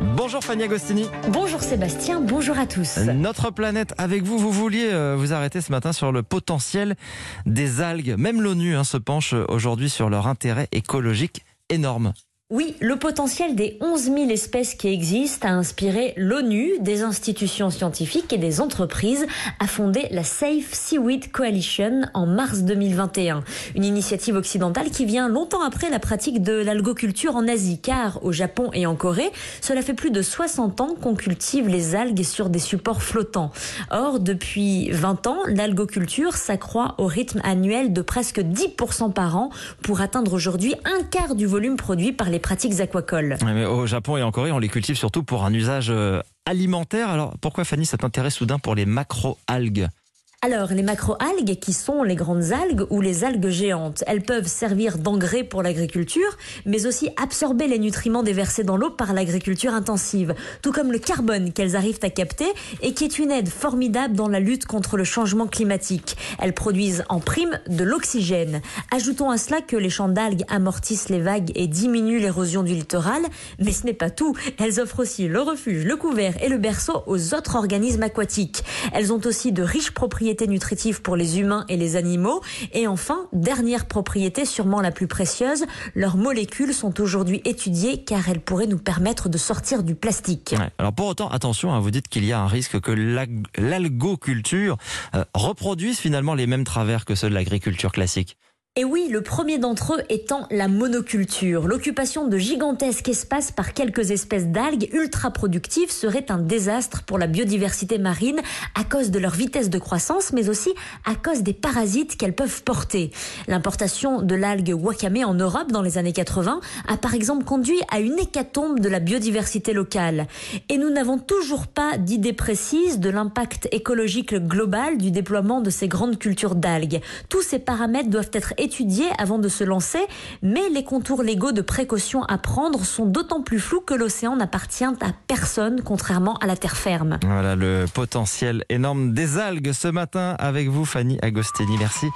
Bonjour Fanny Agostini. Bonjour Sébastien, bonjour à tous. Notre planète avec vous, vous vouliez euh, vous arrêter ce matin sur le potentiel des algues. Même l'ONU hein, se penche aujourd'hui sur leur intérêt écologique énorme. Oui, le potentiel des 11 000 espèces qui existent a inspiré l'ONU, des institutions scientifiques et des entreprises à fonder la Safe Seaweed Coalition en mars 2021. Une initiative occidentale qui vient longtemps après la pratique de l'algoculture en Asie, car au Japon et en Corée, cela fait plus de 60 ans qu'on cultive les algues sur des supports flottants. Or, depuis 20 ans, l'algoculture s'accroît au rythme annuel de presque 10% par an pour atteindre aujourd'hui un quart du volume produit par les pratiques aquacoles. au Japon et en Corée, on les cultive surtout pour un usage euh, alimentaire. Alors pourquoi Fanny cet intérêt soudain pour les macro-algues? Alors, les macroalgues, qui sont les grandes algues ou les algues géantes, elles peuvent servir d'engrais pour l'agriculture, mais aussi absorber les nutriments déversés dans l'eau par l'agriculture intensive, tout comme le carbone qu'elles arrivent à capter et qui est une aide formidable dans la lutte contre le changement climatique. Elles produisent en prime de l'oxygène. Ajoutons à cela que les champs d'algues amortissent les vagues et diminuent l'érosion du littoral, mais ce n'est pas tout. Elles offrent aussi le refuge, le couvert et le berceau aux autres organismes aquatiques. Elles ont aussi de riches propriétés nutritive pour les humains et les animaux. Et enfin, dernière propriété sûrement la plus précieuse, leurs molécules sont aujourd'hui étudiées car elles pourraient nous permettre de sortir du plastique. Alors pour autant, attention, hein, vous dites qu'il y a un risque que l'algoculture euh, reproduise finalement les mêmes travers que ceux de l'agriculture classique. Et oui, le premier d'entre eux étant la monoculture. L'occupation de gigantesques espaces par quelques espèces d'algues ultra productives serait un désastre pour la biodiversité marine à cause de leur vitesse de croissance, mais aussi à cause des parasites qu'elles peuvent porter. L'importation de l'algue wakame en Europe dans les années 80 a par exemple conduit à une hécatombe de la biodiversité locale. Et nous n'avons toujours pas d'idée précise de l'impact écologique global du déploiement de ces grandes cultures d'algues. Tous ces paramètres doivent être étudier avant de se lancer, mais les contours légaux de précaution à prendre sont d'autant plus flous que l'océan n'appartient à personne, contrairement à la terre ferme. Voilà le potentiel énorme des algues ce matin avec vous, Fanny Agostini. Merci.